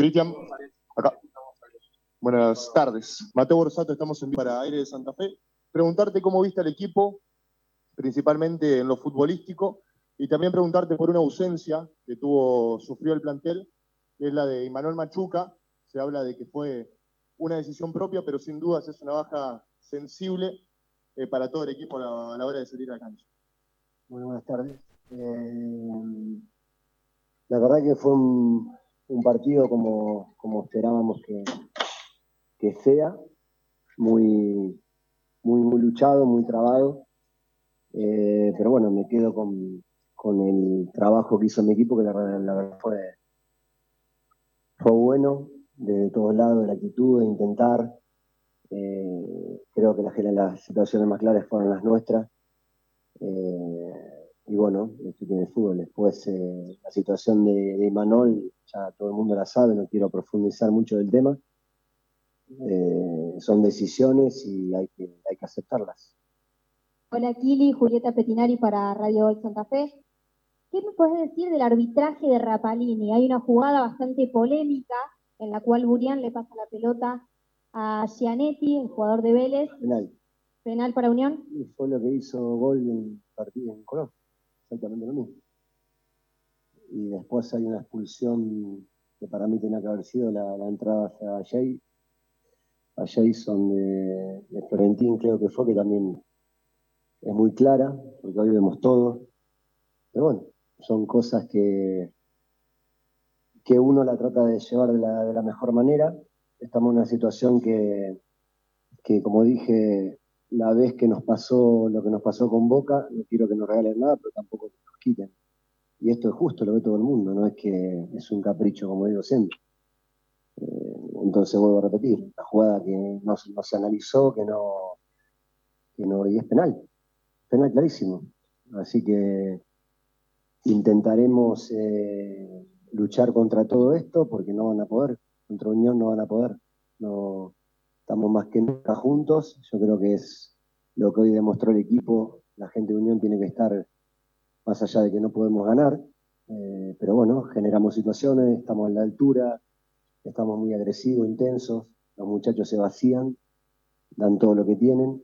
Cristian, acá. Buenas tardes. Mateo Borsato, estamos en para Aire de Santa Fe. Preguntarte cómo viste al equipo, principalmente en lo futbolístico, y también preguntarte por una ausencia que tuvo, sufrió el plantel, que es la de Imanuel Machuca. Se habla de que fue una decisión propia, pero sin dudas es una baja sensible eh, para todo el equipo a la, hora de salir a la cancha. Muy buenas tardes. Eh, la verdad que fue un, partido como, como esperábamos que, que sea, muy, muy, muy luchado, muy trabado. Eh, pero bueno, me quedo con, con, el trabajo que hizo mi equipo, que la, verdad fue, fue bueno, de todos lados, de la actitud, de intentar. Eh, creo que las, las situaciones más claras fueron las nuestras. Eh, y bueno, esto tiene el fútbol. Después la situación de, de Manol, ya todo el mundo la sabe, no quiero profundizar mucho del tema. Eh, son decisiones y hay que, hay que aceptarlas. Hola Kili, Julieta Petinari para Radio Hoy Santa Fe. ¿Qué me puedes decir del arbitraje de Rapalini? Hay una jugada bastante polémica en la cual Burián le pasa la pelota a Gianetti, el jugador de Vélez. Penal. Penal para Unión. Y fue lo que hizo gol en el partido en Colón. Exactamente lo mismo. Y después hay una expulsión que para mí tenía que haber sido la, entrada hacia Jay, a Jason de, de, Florentín, creo que fue, que también es muy clara, porque hoy vemos todo. Pero bueno, son cosas que, que uno la trata de llevar de la, de la mejor manera. Estamos en una situación que, que, como dije, la vez que nos pasó lo que nos pasó con Boca, no quiero que nos regalen nada, pero tampoco que nos quiten. Y esto es justo, lo ve todo el mundo, no es que es un capricho, como digo siempre. Eh, entonces vuelvo a repetir, la jugada que no, se analizó, que no, que no, y es penal, penal clarísimo. Así que intentaremos eh, luchar contra todo esto porque no van a poder, contra Unión no van a poder. No, estamos más que nunca juntos, yo creo que es lo que hoy demostró el equipo, la gente de Unión tiene que estar más allá de que no podemos ganar, eh, pero bueno, generamos situaciones, estamos a la altura, estamos muy agresivos, intensos, los muchachos se vacían, dan todo lo que tienen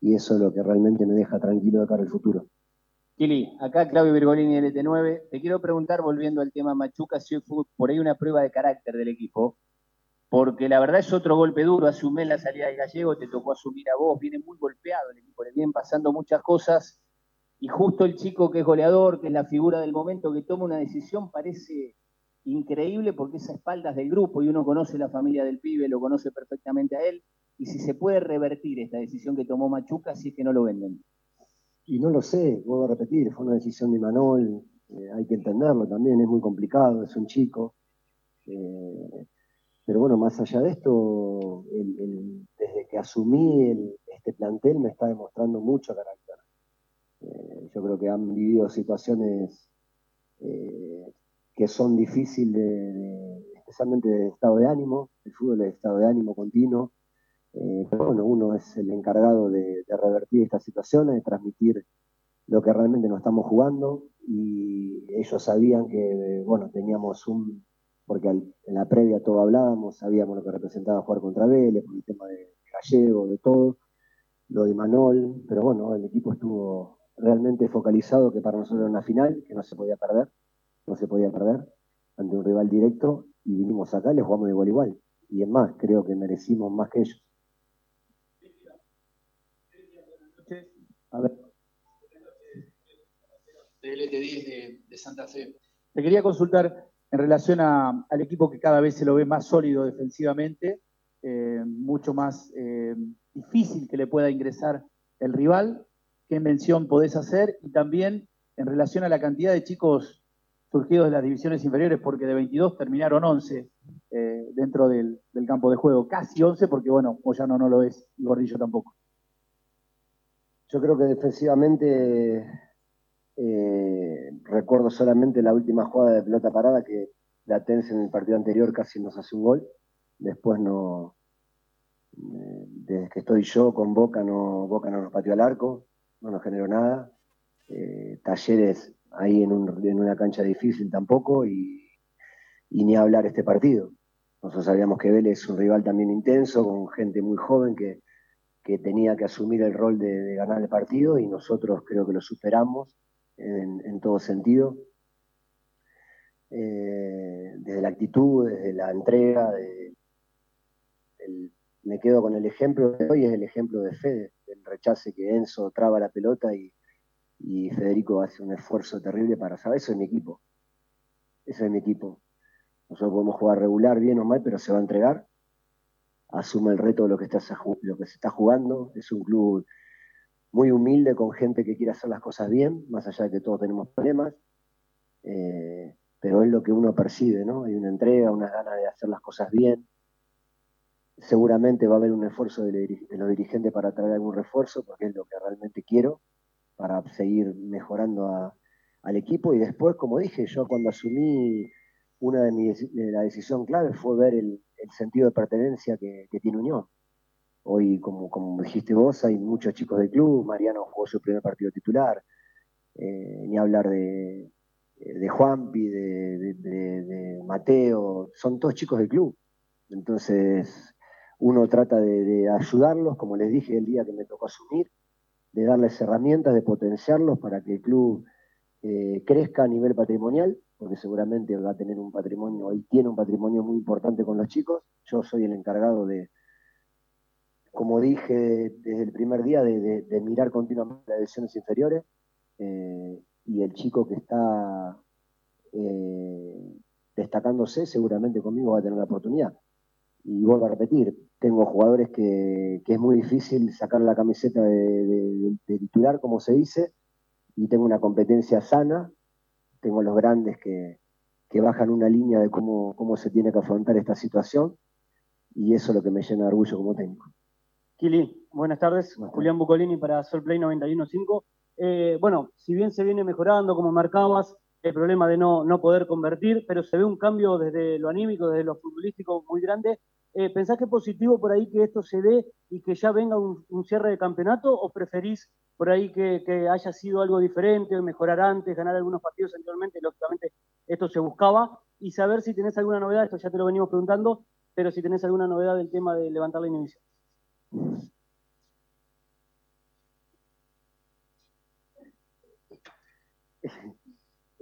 y eso es lo que realmente me deja tranquilo de cara al futuro. Kili, acá Claudio Virgolini LT9. Te quiero preguntar, volviendo al tema Machuca, si fue por ahí una prueba de carácter del equipo, porque la verdad es otro golpe duro. Mes la salida de Gallego, te tocó asumir a vos, viene muy golpeado el equipo, le vienen pasando muchas cosas, y justo el chico que es goleador, que es la figura del momento, que toma una decisión, parece increíble porque es a espaldas del grupo y uno conoce la familia del pibe, lo conoce perfectamente a él, y si se puede revertir esta decisión que tomó Machuca si es que no lo venden. Y no lo sé, vuelvo a repetir, fue una decisión de Manol, eh, hay que entenderlo también, es muy complicado, es un chico. Eh, pero bueno, más allá de esto, desde que asumí este plantel me está demostrando mucho carácter. Eh, yo creo que han vivido situaciones que son difíciles, especialmente de estado de ánimo, el fútbol es estado de ánimo continuo, eh, pero bueno, uno es el encargado de, revertir estas situaciones, de transmitir lo que realmente nos estamos jugando y ellos sabían que, bueno, teníamos un, porque en la previa todo hablábamos, sabíamos lo que representaba jugar contra Vélez, por el tema de Gallego, de todo, lo de Manol, pero bueno, el equipo estuvo realmente focalizado que para nosotros era una final, que no se podía perder no se podía perder ante un rival directo y vinimos acá le jugamos de igual igual. Y es más, creo que merecimos más que ellos. A ver. de, de Santa Fe. Te quería consultar en relación al equipo que cada vez se lo ve más sólido defensivamente, eh, mucho más eh, difícil que le pueda ingresar el rival. ¿Qué mención podés hacer? Y también en relación a la cantidad de chicos surgidos de las divisiones inferiores, porque de 22 terminaron 11 eh, dentro del, campo de juego, casi 11, porque bueno, Moyano no lo es y Gordillo tampoco. Yo creo que defensivamente eh, recuerdo solamente la última jugada de pelota parada que la Tense en el partido anterior casi nos hace un gol. Después no, eh, desde que estoy yo con Boca no, Boca no nos pateó al arco, no nos generó nada. Talleres ahí en, una cancha difícil tampoco y, ni hablar este partido. Nosotros sabíamos que Vélez es un rival también intenso, con gente muy joven que tenía que asumir el rol de, ganar el partido y nosotros creo que lo superamos en, todo sentido. Eh, desde la actitud, desde la entrega, me quedo con el ejemplo de hoy, es el ejemplo de Fede, el rechace que Enzo traba la pelota y, y Federico hace un esfuerzo terrible para saber, eso es mi equipo, eso es mi equipo. Nosotros podemos jugar regular, bien o mal, pero se va a entregar asume el reto de lo que, está, lo que se está jugando. Es un club muy humilde con gente que quiere hacer las cosas bien, más allá de que todos tenemos problemas. Eh, pero es lo que uno percibe, ¿no? Hay una entrega, unas ganas de hacer las cosas bien. Seguramente va a haber un esfuerzo de, los dirigentes para traer algún refuerzo, porque es lo que realmente quiero, para seguir mejorando al equipo. Y después, como dije, yo cuando asumí una de, mis, de la decisión clave fue ver el, el sentido de pertenencia que, tiene Unión. Hoy, como, como dijiste vos, hay muchos chicos del club, Mariano jugó su primer partido titular, eh, ni hablar de, de Juanpi, de, Mateo, son todos chicos del club. Entonces, uno trata de, ayudarlos, como les dije el día que me tocó asumir, de darles herramientas, de potenciarlos para que el club eh, crezca a nivel patrimonial porque seguramente va a tener un patrimonio, hoy tiene un patrimonio muy importante con los chicos. Yo soy el encargado de, como dije desde el primer día, de, mirar continuamente las divisiones inferiores eh, y el chico que está eh, destacándose seguramente conmigo va a tener la oportunidad. Y vuelvo a repetir, tengo jugadores que, es muy difícil sacar la camiseta de titular, como se dice, y tengo una competencia sana tengo los grandes que, bajan una línea de cómo, cómo se tiene que afrontar esta situación y eso es lo que me llena de orgullo como técnico. Kili, buenas tardes. Julián Bucolini para Solplay 91.5. Eh, bueno, si bien se viene mejorando, como marcabas, el problema de no, no poder convertir, pero se ve un cambio desde lo anímico, desde lo futbolístico muy grande. Eh, ¿Pensás que es positivo por ahí que esto se dé y que ya venga un, cierre de campeonato o preferís por ahí que, haya sido algo diferente, mejorar antes, ganar algunos partidos anteriormente? Lógicamente esto se buscaba y saber si tenés alguna novedad, esto ya te lo venimos preguntando, pero si tenés alguna novedad del tema de levantar la inhibición.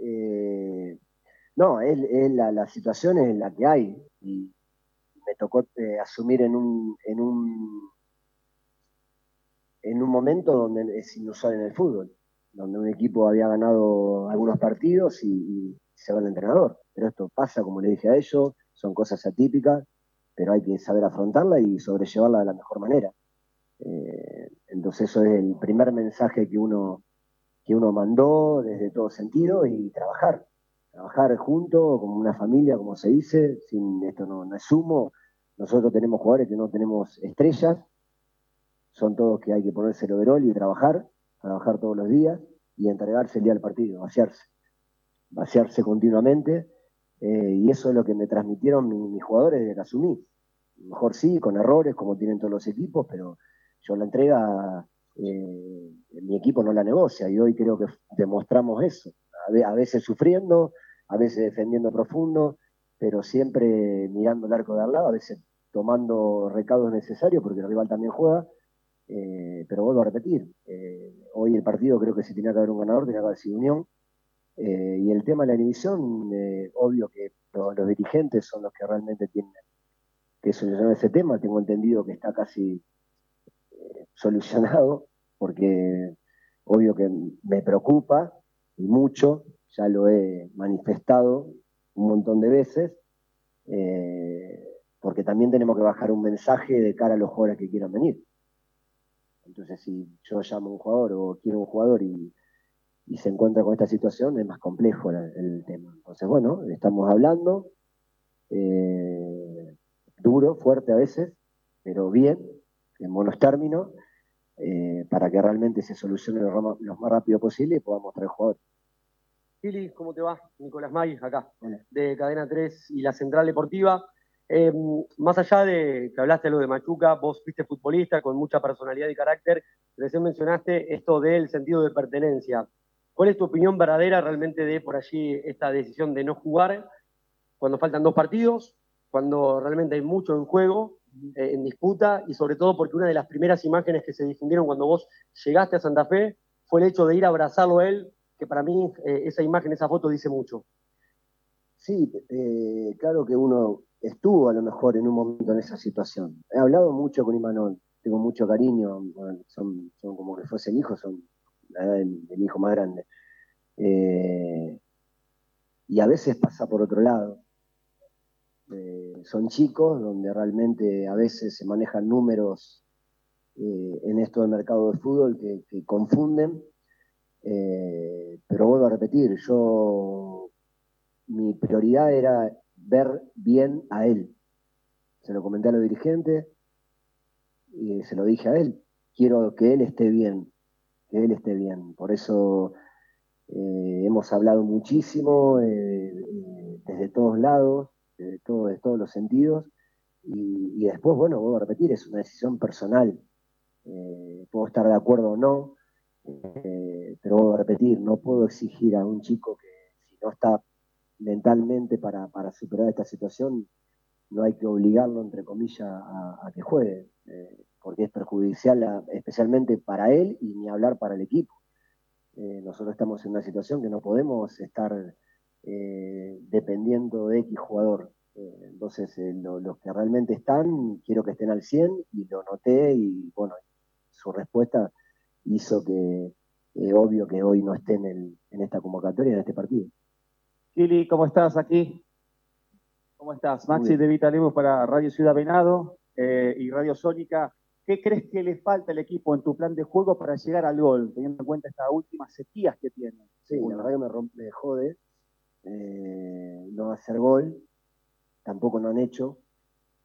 Eh, no, es, la, situación es la que hay y me tocó eh, asumir en un, en un en un momento donde es inusual en el fútbol, donde un equipo había ganado algunos partidos y, se va el entrenador. Pero esto pasa, como le dije a ellos, son cosas atípicas, pero hay que saber afrontarla y sobrellevarla de la mejor manera. Eh, entonces eso es el primer mensaje que uno, que uno mandó desde todo sentido y trabajar trabajar juntos, como una familia, como se dice, sin esto no, es sumo. Nosotros tenemos jugadores que no tenemos estrellas, son todos que hay que ponerse el overol y trabajar, trabajar todos los días y entregarse el día del partido, vaciarse, vaciarse continuamente. Eh, y eso es lo que me transmitieron mis, jugadores desde que. Mejor sí, con errores, como tienen todos los equipos, pero yo la entrega, eh, mi equipo no la negocia y hoy creo que demostramos eso. a veces sufriendo, a veces defendiendo profundo, pero siempre mirando el arco de al lado, a veces tomando recados necesarios porque el rival también juega. Eh, pero vuelvo a repetir, hoy el partido creo que si tenía que haber un ganador, tenía que haber sido Unión. Eh, y el tema de la inhibición, obvio que los, dirigentes son los que realmente tienen que solucionar ese tema. Tengo entendido que está casi solucionado, porque obvio que me preocupa y mucho ya lo he manifestado un montón de veces, eh, porque también tenemos que bajar un mensaje de cara a los jugadores que quieran venir. Entonces, si yo llamo a un jugador o quiero un jugador y, se encuentra con esta situación, es más complejo el, tema. Entonces, bueno, estamos hablando, eh, duro, fuerte a veces, pero bien, en buenos términos, eh, para que realmente se solucione lo, lo, más rápido posible y podamos traer jugadores. ¿cómo te va? Nicolás May, acá, de Cadena 3 y la Central Deportiva. Eh, más allá de que hablaste lo de Machuca, vos fuiste futbolista con mucha personalidad y carácter, recién mencionaste esto del sentido de pertenencia. ¿Cuál es tu opinión verdadera realmente de por allí esta decisión de no jugar cuando faltan dos partidos? cuando realmente hay mucho en juego, eh, en disputa, y sobre todo porque una de las primeras imágenes que se difundieron cuando vos llegaste a Santa Fe fue el hecho de ir a abrazarlo a él, que para mí eh, esa imagen, esa foto dice mucho. Sí, eh, claro que uno estuvo a lo mejor en un momento en esa situación. He hablado mucho con Imanol, tengo mucho cariño, son, como que fuesen hijos, son la edad del, hijo más grande. Eh, y a veces pasa por otro lado. Eh, son chicos donde realmente a veces se manejan números eh, en esto del mercado de fútbol que, confunden. pero vuelvo a repetir, yo mi prioridad era ver bien a él. Se lo comenté a los dirigentes y se lo dije a él. Quiero que él esté bien, que él esté bien. Por eso eh, hemos hablado muchísimo eh, eh, desde todos lados, desde, todos los sentidos. Y, después, bueno, vuelvo a repetir, es una decisión personal. puedo estar de acuerdo o no, pero vuelvo a repetir, no puedo exigir a un chico que si no está mentalmente para, superar esta situación, no hay que obligarlo, entre comillas, a, que juegue, porque es perjudicial especialmente para él y ni hablar para el equipo. Eh, nosotros estamos en una situación que no podemos estar eh, dependiendo de X jugador. entonces, los que realmente están, quiero que estén al 100 y lo noté y bueno, su respuesta hizo que, obvio que hoy no estén en, en esta convocatoria, en este partido. Kili, ¿cómo estás aquí? ¿Cómo estás? Maxi de Vitalibus para Radio Ciudad Venado eh, y Radio Sónica. ¿Qué crees que le falta al equipo en tu plan de juego para llegar al gol, teniendo en cuenta estas últimas sequías que tiene? Sí, la verdad que me, rompe, jode eh, no hacer gol, tampoco no han hecho,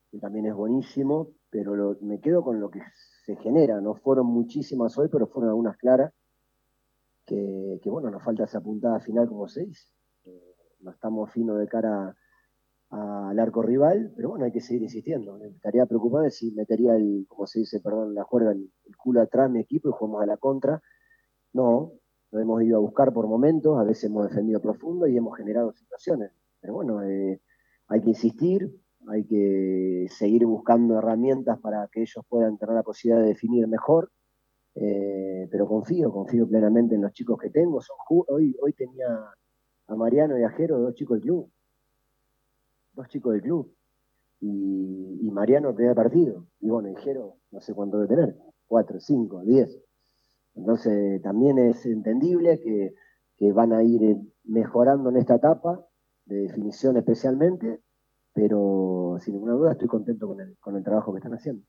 que también es buenísimo, pero me quedo con lo que se genera. No fueron muchísimas hoy, pero fueron algunas claras. Que, bueno, nos falta esa puntada final como seis no estamos finos de cara al arco rival, pero bueno, hay que seguir insistiendo. Estaría preocupado si metería el, como se dice, perdón, la juega el, culo atrás mi equipo y jugamos a la contra. No, lo hemos ido a buscar por momentos, a veces hemos defendido profundo y hemos generado situaciones. Pero bueno, eh, hay que insistir, hay que seguir buscando herramientas para que ellos puedan tener la posibilidad de definir mejor. Eh, pero confío, confío plenamente en los chicos que tengo. Son, hoy, hoy tenía a Mariano y a Jero, dos chicos del club. Dos chicos del club. Y, Mariano tenía partido. Y bueno, y Jero, no sé cuánto debe tener, cuatro, cinco, diez. Entonces también es entendible que, van a ir mejorando en esta etapa, de definición especialmente, pero sin ninguna duda estoy contento con el, con el trabajo que están haciendo.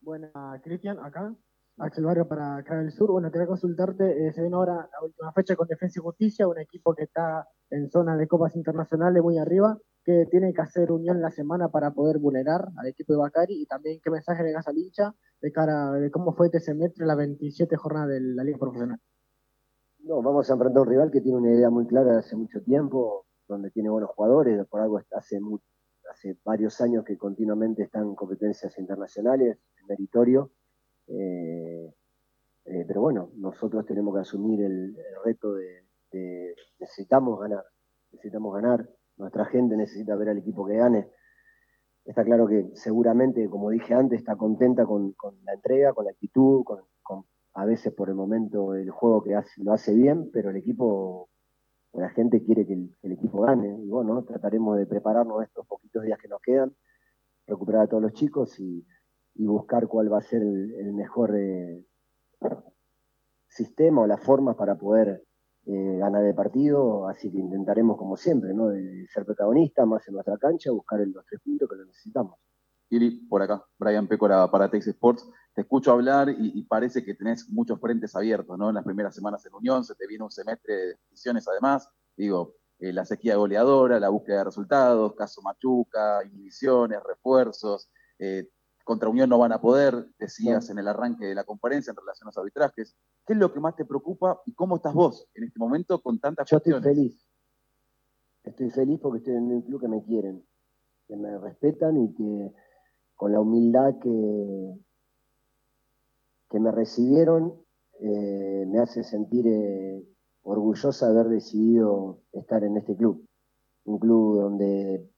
Buena, Cristian, acá. Axel Barrio para acá del Sur. Bueno, quería consultarte, eh, se viene ahora la última fecha con Defensa y Justicia, un equipo que está en zona de copas internacionales muy arriba, que tiene que hacer unión la semana para poder vulnerar al equipo de Bacari y también qué mensaje le das al hincha de cara de cómo fue este semestre la 27 jornada de la Liga Profesional. No, vamos a enfrentar a un rival que tiene una idea muy clara de hace mucho tiempo, donde tiene buenos jugadores, por algo hace, hace varios años que continuamente están en competencias internacionales, en meritorio eh, eh, pero bueno, nosotros tenemos que asumir el, reto de, necesitamos ganar, necesitamos ganar, nuestra gente necesita ver al equipo que gane. Está claro que seguramente, como dije antes, está contenta con, la entrega, con la actitud, con, a veces por el momento el juego que lo hace bien, pero el equipo, la gente quiere que el, equipo gane. Y bueno, trataremos de prepararnos estos poquitos días que nos quedan, recuperar a todos los chicos y, y buscar cuál va a ser el, mejor eh, sistema o las formas para poder eh, ganar el partido, así que intentaremos como siempre, ¿no? De ser protagonista más en nuestra cancha, buscar los tres puntos que lo necesitamos. Iri, por acá, Brian Pécora para Texas Sports. Te escucho hablar y, parece que tenés muchos frentes abiertos, ¿no? En las primeras semanas en Unión, se te viene un semestre de decisiones además. Digo, eh, la sequía goleadora, la búsqueda de resultados, caso Machuca, inhibiciones, refuerzos. Contra Unión no van a poder, decías en el arranque de la conferencia en relación a los arbitrajes. ¿Qué es lo que más te preocupa y cómo estás vos en este momento con tantas Yo estoy feliz. Estoy feliz porque estoy en un club que me quieren, que me respetan y que con la humildad que, que me recibieron eh, me hace sentir eh, orgullosa de haber decidido estar en este club. Un club donde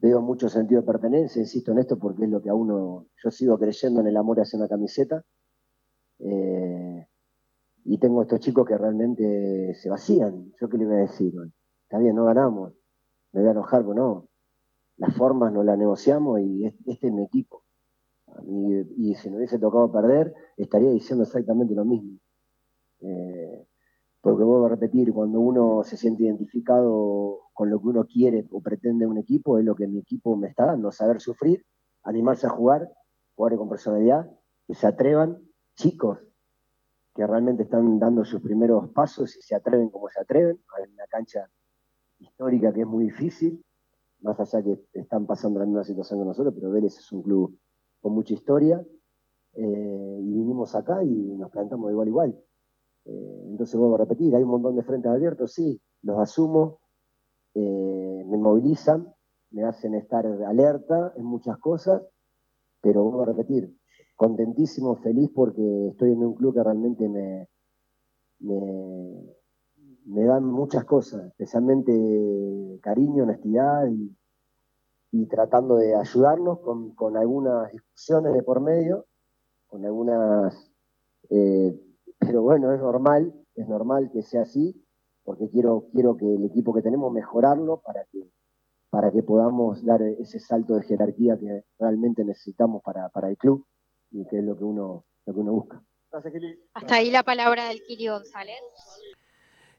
veo mucho sentido de pertenencia, insisto en esto porque es lo que a uno, yo sigo creyendo en el amor hacia una camiseta. Eh, y tengo estos chicos que realmente se vacían. ¿Yo qué le voy a decir? Está bien, no ganamos, me voy a enojar, pero no. Las formas no las negociamos y este es mi equipo. Y, si no hubiese tocado perder, estaría diciendo exactamente lo mismo. Eh, porque vuelvo a repetir, cuando uno se siente identificado con lo que uno quiere o pretende un equipo, es lo que mi equipo me está dando, saber sufrir, animarse a jugar, jugar con personalidad, que se atrevan, chicos que realmente están dando sus primeros pasos y se atreven como se atreven, hay una cancha histórica que es muy difícil, más allá que están pasando la misma situación que nosotros, pero Vélez es un club con mucha historia, eh, y vinimos acá y nos plantamos igual igual. Eh, entonces vuelvo a repetir, hay un montón de frentes abiertos, sí, los asumo, eh, me movilizan, me hacen estar alerta en muchas cosas, pero vuelvo a repetir, contentísimo, feliz porque estoy en un club que realmente me, me, dan muchas cosas, especialmente cariño, honestidad y, tratando de ayudarnos con, algunas discusiones de por medio, con algunas eh, pero bueno, es normal, es normal que sea así, porque quiero, quiero que el equipo que tenemos mejorarlo para que, para que podamos dar ese salto de jerarquía que realmente necesitamos para, para el club y que es lo que uno, lo que uno busca. Hasta ahí la palabra del Kili González.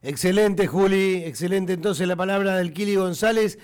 Excelente, Juli, excelente entonces la palabra del Kili González.